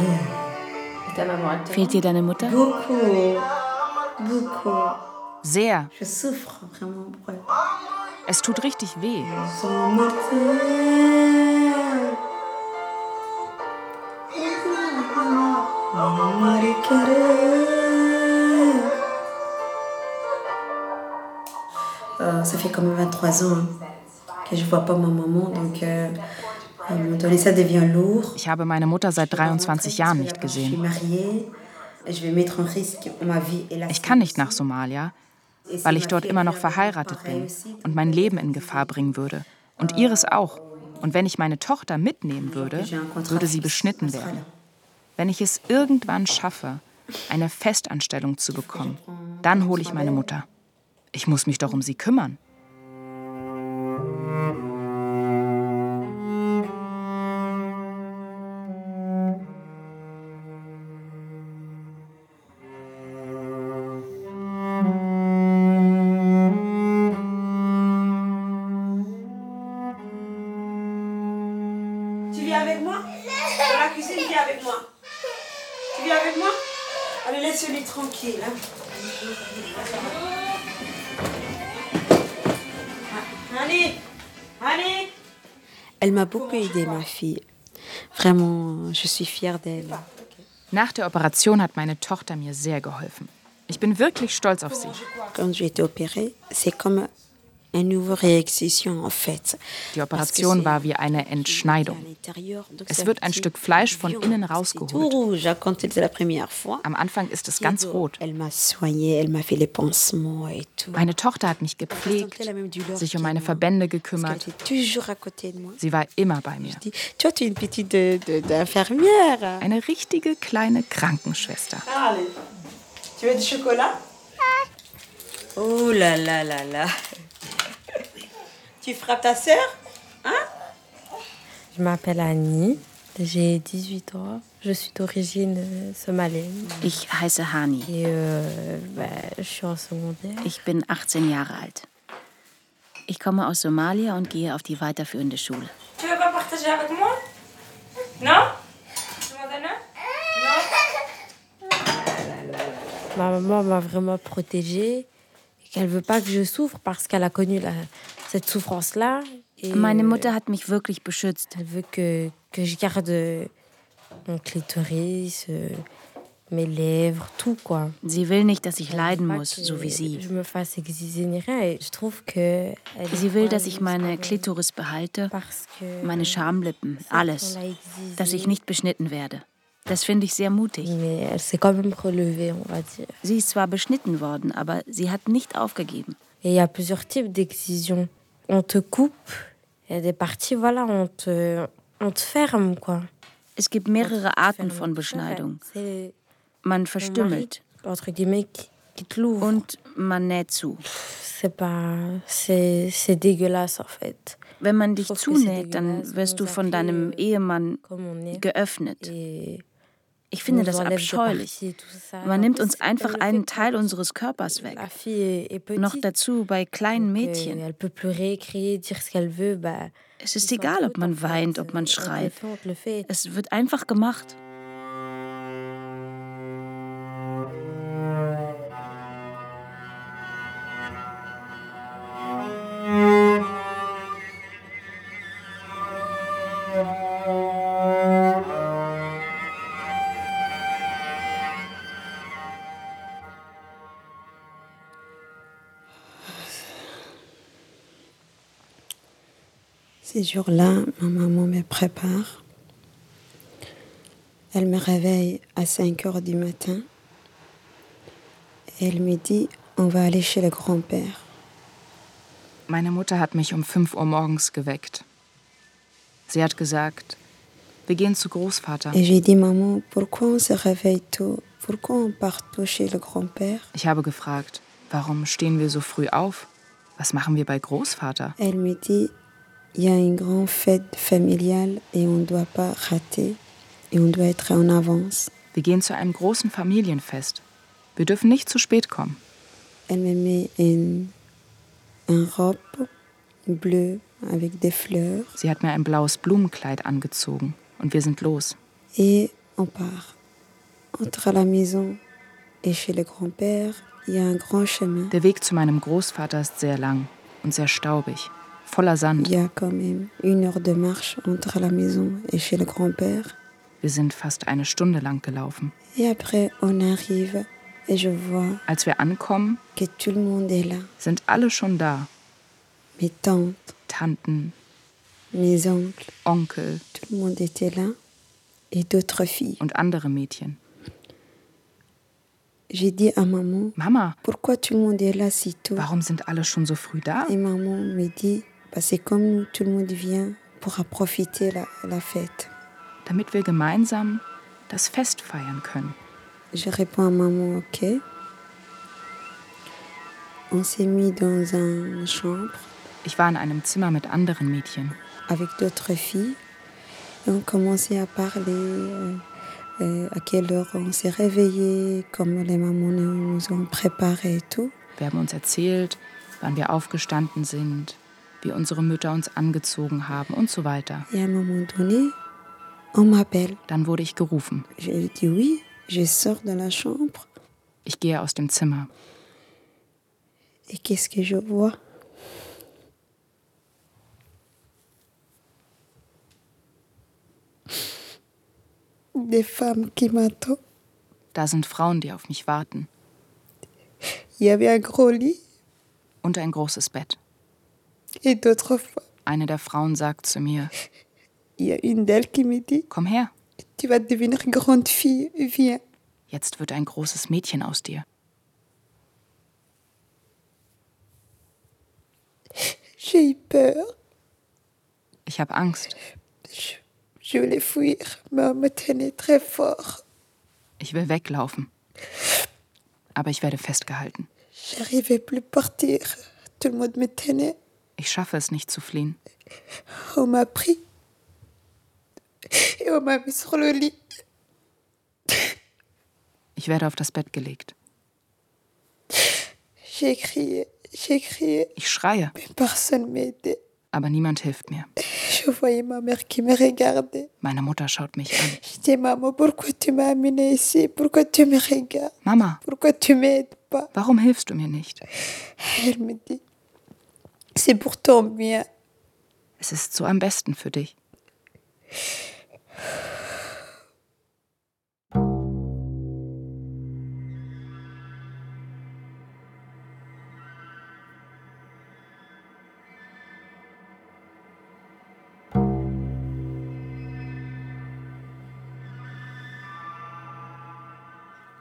Speaker 10: T'aime
Speaker 9: Fehlt dir deine Mutter?
Speaker 3: Beaucoup.
Speaker 4: Sehr. Es tut richtig weh.
Speaker 3: Euh, ça fait quand même 23 ans que je vois pas ma maman, donc euh, lourd.
Speaker 4: Ich habe meine Mutter seit 23 Jahren nicht gesehen. Ich kann nicht nach Somalia, weil ich dort immer noch verheiratet bin und mein Leben in Gefahr bringen würde. Und ihres auch. Und wenn ich meine Tochter mitnehmen würde, würde sie beschnitten werden. Wenn ich es irgendwann schaffe, eine Festanstellung zu bekommen, dann hole ich meine Mutter. Ich muss mich doch um sie kümmern.
Speaker 3: M'a beaucoup aidé, ma fille. Vraiment, je suis fière d'elle.
Speaker 4: Nach der Operation hat meine Tochter mir sehr geholfen. Ich bin wirklich stolz auf sie.
Speaker 3: Quand j'ai été opérée, c'est comme die
Speaker 4: Operation war wie eine Entschneidung. Es wird ein Stück Fleisch von innen rausgeholt. Am Anfang ist es ganz rot. Meine Tochter hat mich gepflegt, sich um meine Verbände gekümmert. Sie war immer bei mir. Eine richtige kleine Krankenschwester.
Speaker 3: Tu veux du chocolat? Oh là là là là. Tu frappes ta sœur Hein?
Speaker 11: Je m'appelle Annie. J'ai 18 ans. Je suis d'origine somalienne.
Speaker 9: Ich heiße Hani.
Speaker 11: Et euh, bah, je suis en secondaire.
Speaker 9: Ich bin 18 Jahre alt. Ich komme aus Somalia und gehe auf die weiterführende Schule.
Speaker 6: Tu veux pas partager avec moi? Non?
Speaker 11: Ma maman m'a vraiment protégée qu'elle veut pas que je souffre parce qu'elle a connu la, cette souffrance-là.
Speaker 9: Meine Mutter hat mich wirklich beschützt.
Speaker 11: Elle veut que, que je garde mon clitoris, euh, mes lèvres, tout quoi.
Speaker 9: Sie will nicht, dass ich leiden muss, so wie sie.
Speaker 11: Je me fasse exiger ni rien. Et je trouve que
Speaker 9: sie will, dass ich meine Klitoris behalte, meine Schamlippen, alles. Dass ich nicht beschnitten werde. Das finde ich sehr mutig. Sie ist zwar beschnitten worden, aber sie hat nicht aufgegeben.
Speaker 11: Il y a plusieurs types d'excisions. On te coupe, il y a des parties, voilà, on te, on te ferme, quoi.
Speaker 9: Es gibt mehrere Arten von Beschneidung. Man verstümmelt. Und man näht zu. Wenn man dich zunäht, dann wirst du von deinem Ehemann geöffnet. Ich finde das abscheulich. Man nimmt uns einfach einen Teil unseres Körpers weg. Noch dazu bei kleinen Mädchen. Es ist egal, ob man weint, ob man schreit. Es wird einfach gemacht.
Speaker 3: Ces jours-là, ma maman me prépare. Elle me réveille à 5 heures du matin. Elle me dit, on va aller chez le grand-père.
Speaker 4: Meine Mutter hat mich um 5 Uhr morgens geweckt. Sie hat gesagt, wir gehen zu Großvater.
Speaker 3: Et j'ai dit, maman, pourquoi on se réveille tôt? Pourquoi on part tôt chez le grand-père?
Speaker 4: Ich habe gefragt, warum stehen wir so früh auf? Was machen wir bei Großvater?
Speaker 3: Elle me dit, il y a une grande fête familiale et on ne doit pas rater et on doit être en avance.
Speaker 4: Wir gehen zu einem großen Familienfest. Wir dürfen nicht zu spät kommen.
Speaker 3: Elle me met une, une robe bleue avec des fleurs.
Speaker 4: Sie hat mir ein blaues Blumenkleid angezogen und wir sind los.
Speaker 3: Et on part. Entre la maison et chez le grand-père,
Speaker 4: Der Weg zu meinem Großvater ist sehr lang und sehr staubig, voller Sand. Wir sind fast eine Stunde lang gelaufen. Als wir ankommen, sind alle schon da. Tanten, Onkel und andere Mädchen.
Speaker 3: J'ai dit à maman,
Speaker 4: Mama,
Speaker 3: pourquoi tout le monde est là si tôt
Speaker 4: warum sind alle schon so früh da?
Speaker 3: Et maman me dit, bah, c'est comme nous, tout le monde vient pour profiter la, la fête.
Speaker 4: Damit wir gemeinsam das Fest feiern können.
Speaker 3: Je réponds à maman, ok. On s'est mis dans une chambre.
Speaker 4: Ich war in einem Zimmer mit anderen Mädchen.
Speaker 3: Avec d'autres filles. Et on commençait à parler. Euh, euh, à quelle heure on s'est réveillé, comme les mamans nous ont préparé et tout.
Speaker 4: Wir haben uns erzählt, wann wir aufgestanden sind, wie unsere Mütter uns angezogen haben und so weiter. Dann wurde ich gerufen. Ich gehe aus dem Zimmer. Da sind Frauen, die auf mich warten. Und ein großes Bett. Eine der Frauen sagt zu mir: Komm her. Jetzt wird ein großes Mädchen aus dir. Ich habe Angst. Ich will weglaufen. Aber ich werde festgehalten.
Speaker 3: J'arrivais plus partir. Tout le monde me tenait.
Speaker 4: Ich schaffe es nicht zu fliehen.
Speaker 3: On m'a pris. Et on m'a mis sur le lit.
Speaker 4: Ich werde auf das Bett gelegt.
Speaker 3: J'ai crié, j'ai crié.
Speaker 4: Ich schreie.
Speaker 3: Mais personne m'aidait.
Speaker 4: Aber niemand hilft mir.
Speaker 3: Je voyais ma mère qui me regardait.
Speaker 4: Meine Mutter schaut mich an.
Speaker 3: Je dis, maman, pourquoi tu m'as amené ici? Pourquoi tu me regardes?
Speaker 4: Mama,
Speaker 3: Pourquoi tu m'aides pas?
Speaker 4: warum hilfst du mir nicht?
Speaker 3: Elle me dit, c'est pour ton bien.
Speaker 4: Es ist so am besten für dich.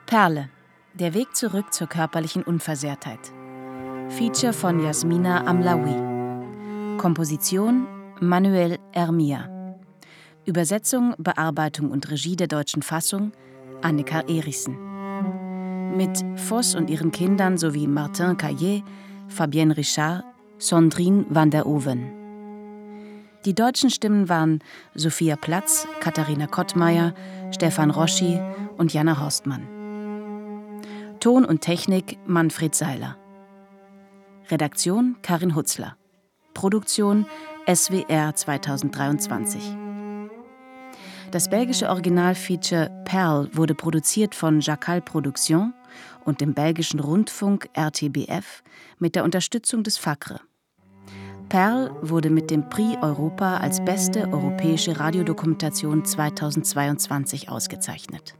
Speaker 9: Perle. Der Weg zurück zur körperlichen Unversehrtheit. Feature von Jasmina Amlaoui. Komposition Manuel Ermia. Übersetzung, Bearbeitung und Regie der deutschen Fassung Annika Erichsen. Mit Voss und ihren Kindern sowie Martin Caillé, Fabienne Richard, Sandrine van der Oven. Die deutschen Stimmen waren Sophia Platz, Katharina Kottmeier, Stefan Roschi und Jana Horstmann. Ton und Technik Manfred Seiler. Redaktion Karin Hutzler. Produktion SWR 2023. Das belgische Originalfeature Perl wurde produziert von Jacal Production und dem belgischen Rundfunk RTBF mit der Unterstützung des FACRE. Perl wurde mit dem Prix Europa als beste europäische Radiodokumentation 2022 ausgezeichnet.